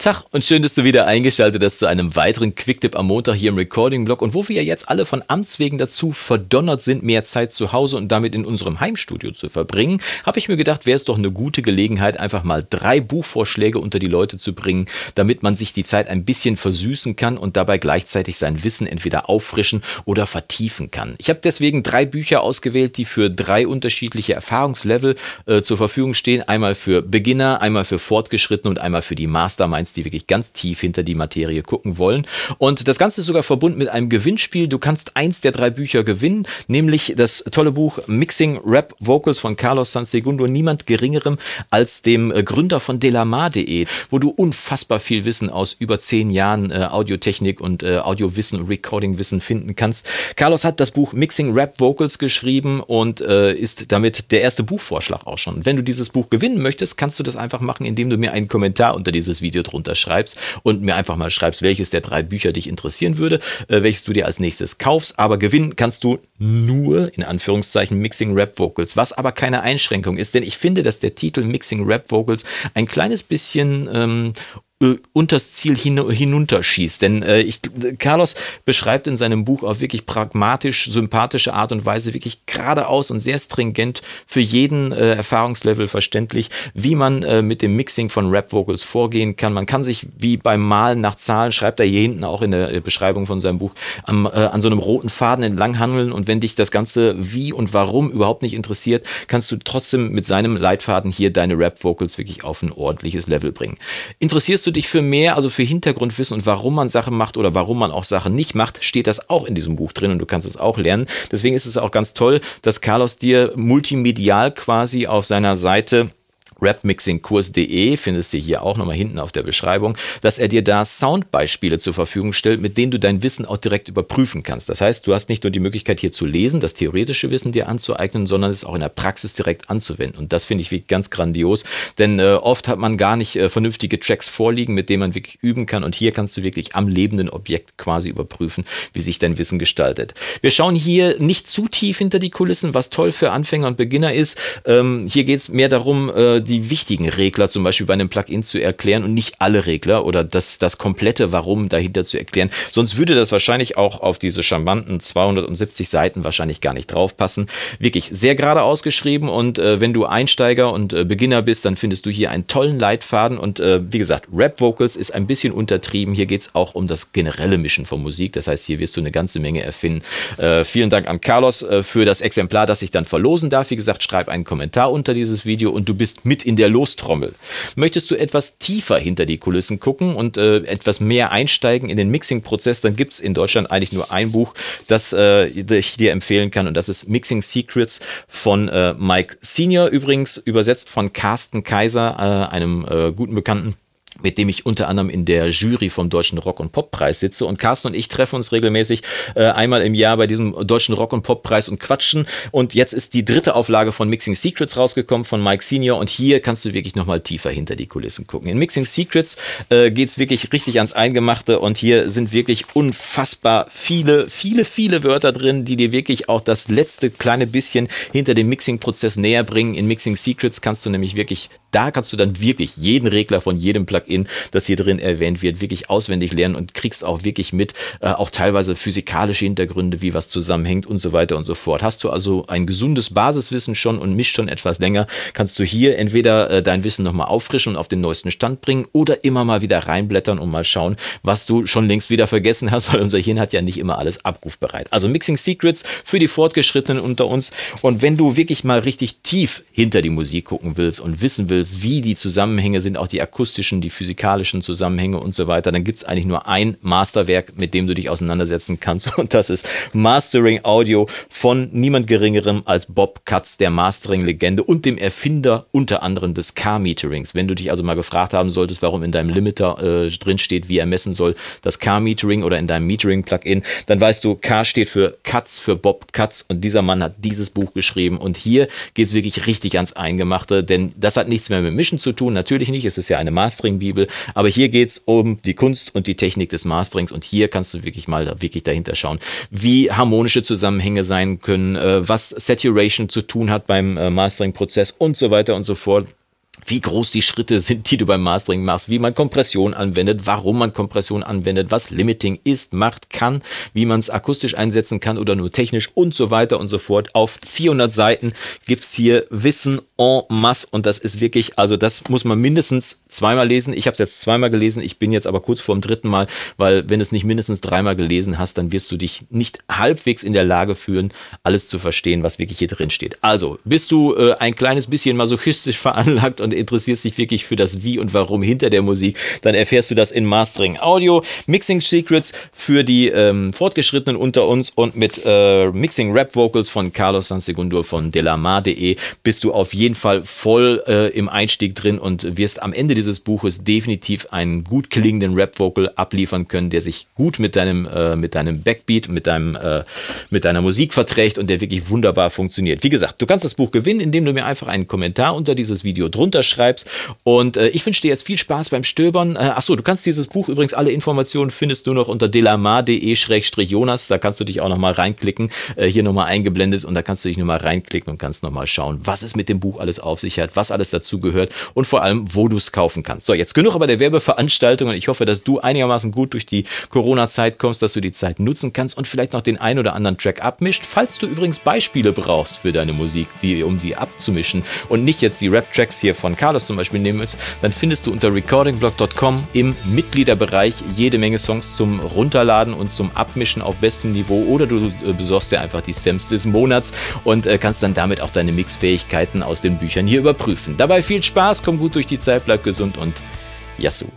Tag und schön, dass du wieder eingeschaltet hast zu einem weiteren Quicktip am Montag hier im Recording-Blog. Und wo wir jetzt alle von Amts wegen dazu verdonnert sind, mehr Zeit zu Hause und damit in unserem Heimstudio zu verbringen, habe ich mir gedacht, wäre es doch eine gute Gelegenheit, einfach mal drei Buchvorschläge unter die Leute zu bringen, damit man sich die Zeit ein bisschen versüßen kann und dabei gleichzeitig sein Wissen entweder auffrischen oder vertiefen kann. Ich habe deswegen drei Bücher ausgewählt, die für drei unterschiedliche Erfahrungslevel äh, zur Verfügung stehen. Einmal für Beginner, einmal für Fortgeschrittene und einmal für die Masterminds Fans, die wirklich ganz tief hinter die Materie gucken wollen. Und das Ganze ist sogar verbunden mit einem Gewinnspiel. Du kannst eins der drei Bücher gewinnen, nämlich das tolle Buch Mixing Rap Vocals von Carlos Sansegundo, niemand geringerem als dem äh, Gründer von delamar.de, wo du unfassbar viel Wissen aus über zehn Jahren äh, Audiotechnik und äh, Audiowissen und Recordingwissen finden kannst. Carlos hat das Buch Mixing Rap Vocals geschrieben und äh, ist damit der erste Buchvorschlag auch schon. Wenn du dieses Buch gewinnen möchtest, kannst du das einfach machen, indem du mir einen Kommentar unter dieses Video drunter drunter schreibst und mir einfach mal schreibst, welches der drei Bücher dich interessieren würde, äh, welches du dir als nächstes kaufst. Aber gewinnen kannst du nur, in Anführungszeichen, Mixing Rap Vocals, was aber keine Einschränkung ist, denn ich finde, dass der Titel Mixing Rap Vocals ein kleines bisschen ähm, äh, unters Ziel hin, hinunterschießt. Denn äh, ich, Carlos beschreibt in seinem Buch auf wirklich pragmatisch, sympathische Art und Weise, wirklich geradeaus und sehr stringent für jeden äh, Erfahrungslevel verständlich, wie man äh, mit dem Mixing von Rap-Vocals vorgehen kann. Man kann sich wie beim Malen nach Zahlen, schreibt er hier hinten auch in der äh, Beschreibung von seinem Buch, am, äh, an so einem roten Faden entlang handeln. Und wenn dich das Ganze wie und warum überhaupt nicht interessiert, kannst du trotzdem mit seinem Leitfaden hier deine Rap-Vocals wirklich auf ein ordentliches Level bringen. Interessierst du du dich für mehr, also für Hintergrundwissen und warum man Sachen macht oder warum man auch Sachen nicht macht, steht das auch in diesem Buch drin und du kannst es auch lernen. Deswegen ist es auch ganz toll, dass Carlos dir multimedial quasi auf seiner Seite rapmixingkurs.de, findest du hier auch nochmal hinten auf der Beschreibung, dass er dir da Soundbeispiele zur Verfügung stellt, mit denen du dein Wissen auch direkt überprüfen kannst. Das heißt, du hast nicht nur die Möglichkeit hier zu lesen, das theoretische Wissen dir anzueignen, sondern es auch in der Praxis direkt anzuwenden. Und das finde ich ganz grandios, denn äh, oft hat man gar nicht äh, vernünftige Tracks vorliegen, mit denen man wirklich üben kann. Und hier kannst du wirklich am lebenden Objekt quasi überprüfen, wie sich dein Wissen gestaltet. Wir schauen hier nicht zu tief hinter die Kulissen, was toll für Anfänger und Beginner ist. Ähm, hier geht es mehr darum, äh, die wichtigen Regler zum Beispiel bei einem Plugin zu erklären und nicht alle Regler oder das, das komplette Warum dahinter zu erklären. Sonst würde das wahrscheinlich auch auf diese charmanten 270 Seiten wahrscheinlich gar nicht draufpassen. Wirklich sehr gerade ausgeschrieben und äh, wenn du Einsteiger und äh, Beginner bist, dann findest du hier einen tollen Leitfaden und äh, wie gesagt, Rap Vocals ist ein bisschen untertrieben. Hier geht es auch um das generelle Mischen von Musik. Das heißt, hier wirst du eine ganze Menge erfinden. Äh, vielen Dank an Carlos äh, für das Exemplar, das ich dann verlosen darf. Wie gesagt, schreib einen Kommentar unter dieses Video und du bist mit in der Lostrommel. Möchtest du etwas tiefer hinter die Kulissen gucken und äh, etwas mehr einsteigen in den Mixing-Prozess, dann gibt es in Deutschland eigentlich nur ein Buch, das äh, ich dir empfehlen kann und das ist Mixing Secrets von äh, Mike Senior, übrigens übersetzt von Carsten Kaiser, äh, einem äh, guten Bekannten mit dem ich unter anderem in der Jury vom Deutschen Rock- und Poppreis sitze. Und Carsten und ich treffen uns regelmäßig äh, einmal im Jahr bei diesem Deutschen Rock- und Poppreis und quatschen. Und jetzt ist die dritte Auflage von Mixing Secrets rausgekommen von Mike Senior. Und hier kannst du wirklich nochmal tiefer hinter die Kulissen gucken. In Mixing Secrets äh, geht es wirklich richtig ans Eingemachte. Und hier sind wirklich unfassbar viele, viele, viele Wörter drin, die dir wirklich auch das letzte kleine bisschen hinter dem Mixing-Prozess näher bringen. In Mixing Secrets kannst du nämlich wirklich, da kannst du dann wirklich jeden Regler von jedem Plugin Plugin, das hier drin erwähnt wird, wirklich auswendig lernen und kriegst auch wirklich mit, äh, auch teilweise physikalische Hintergründe, wie was zusammenhängt und so weiter und so fort. Hast du also ein gesundes Basiswissen schon und mischt schon etwas länger, kannst du hier entweder äh, dein Wissen nochmal auffrischen und auf den neuesten Stand bringen oder immer mal wieder reinblättern und mal schauen, was du schon längst wieder vergessen hast, weil unser Hirn hat ja nicht immer alles abrufbereit. Also Mixing Secrets für die Fortgeschrittenen unter uns. Und wenn du wirklich mal richtig tief hinter die Musik gucken willst und wissen willst, wie die Zusammenhänge sind, auch die akustischen, die physikalischen Zusammenhänge und so weiter, dann gibt es eigentlich nur ein Masterwerk, mit dem du dich auseinandersetzen kannst. Und das ist Mastering Audio von niemand Geringerem als Bob Katz, der Mastering-Legende und dem Erfinder unter anderem des Car-Meterings. Wenn du dich also mal gefragt haben solltest, warum in deinem Limiter äh, drin steht, wie er messen soll, das Car-Metering oder in deinem Metering-Plugin, dann weißt du, Car steht für Katz, für Bob Katz. Und dieser Mann hat dieses Buch geschrieben. Und hier geht es wirklich richtig ans Eingemachte, denn das hat nichts mehr mit Mischen zu tun, natürlich nicht, es ist ja eine Mastering-Bibel, Bibel. Aber hier geht es um die Kunst und die Technik des Masterings und hier kannst du wirklich mal da wirklich dahinter schauen, wie harmonische Zusammenhänge sein können, äh, was Saturation zu tun hat beim äh, Mastering-Prozess und so weiter und so fort. wie groß die Schritte sind, die du beim Mastering machst, wie man Kompression anwendet, warum man Kompression anwendet, was Limiting ist, macht, kann, wie man es akustisch einsetzen kann oder nur technisch und so weiter und so fort. Auf 400 Seiten gibt's hier Wissen en masse und das ist wirklich, also das muss man mindestens zweimal lesen. Ich habe es jetzt zweimal gelesen, ich bin jetzt aber kurz vor dem dritten Mal, weil wenn du es nicht mindestens dreimal gelesen hast, dann wirst du dich nicht halbwegs in der Lage fühlen, alles zu verstehen, was wirklich hier drin steht. Also, bist du äh, ein kleines bisschen masochistisch veranlagt und interessierst dich wirklich für das Wie und Warum hinter der Musik, dann erfährst du das in Mastering Audio, Mixing Secrets für die ähm, Fortgeschrittenen unter uns und mit äh, Mixing Rap Vocals von Carlos Sansegundo von delamar.de bist du auf jeden Fall voll äh, im Einstieg drin und wirst am Ende dieses Buches definitiv einen gut klingenden Rap Vocal abliefern können, der sich gut mit deinem äh, mit deinem Backbeat, mit deinem äh, mit deiner Musik verträgt und der wirklich wunderbar funktioniert. Wie gesagt, du kannst das Buch gewinnen, indem du mir einfach einen Kommentar unter dieses Video drunter schreibst und äh, ich wünsche dir jetzt viel Spaß beim Stöbern. Äh, achso, du kannst dieses Buch übrigens alle Informationen findest du noch unter delamar.de-jonas, da kannst du dich auch noch mal reinklicken, äh, hier noch mal eingeblendet und da kannst du dich noch mal reinklicken und kannst noch mal schauen, was es mit dem Buch alles auf sich hat, was alles dazu gehört und vor allem, wo du es kaufen kannst. So, jetzt genug aber der Werbeveranstaltung und ich hoffe, dass du einigermaßen gut durch die Corona-Zeit kommst, dass du die Zeit nutzen kannst und vielleicht noch den ein oder anderen Track abmischt. Falls du übrigens Beispiele brauchst für deine Musik, die, um sie abzumischen und nicht jetzt die Rap-Tracks hier von Carlos zum Beispiel nehmen willst, dann findest du unter recordingblog.com im Mitgliederbereich jede Menge Songs zum Runterladen und zum Abmischen auf bestem Niveau oder du äh, besorgst dir einfach die Stems des Monats und äh, kannst dann damit auch deine Mixfähigkeiten aus den Büchern hier überprüfen. Dabei viel Spaß, komm gut durch die Zeit, bleib gesund und Yassou.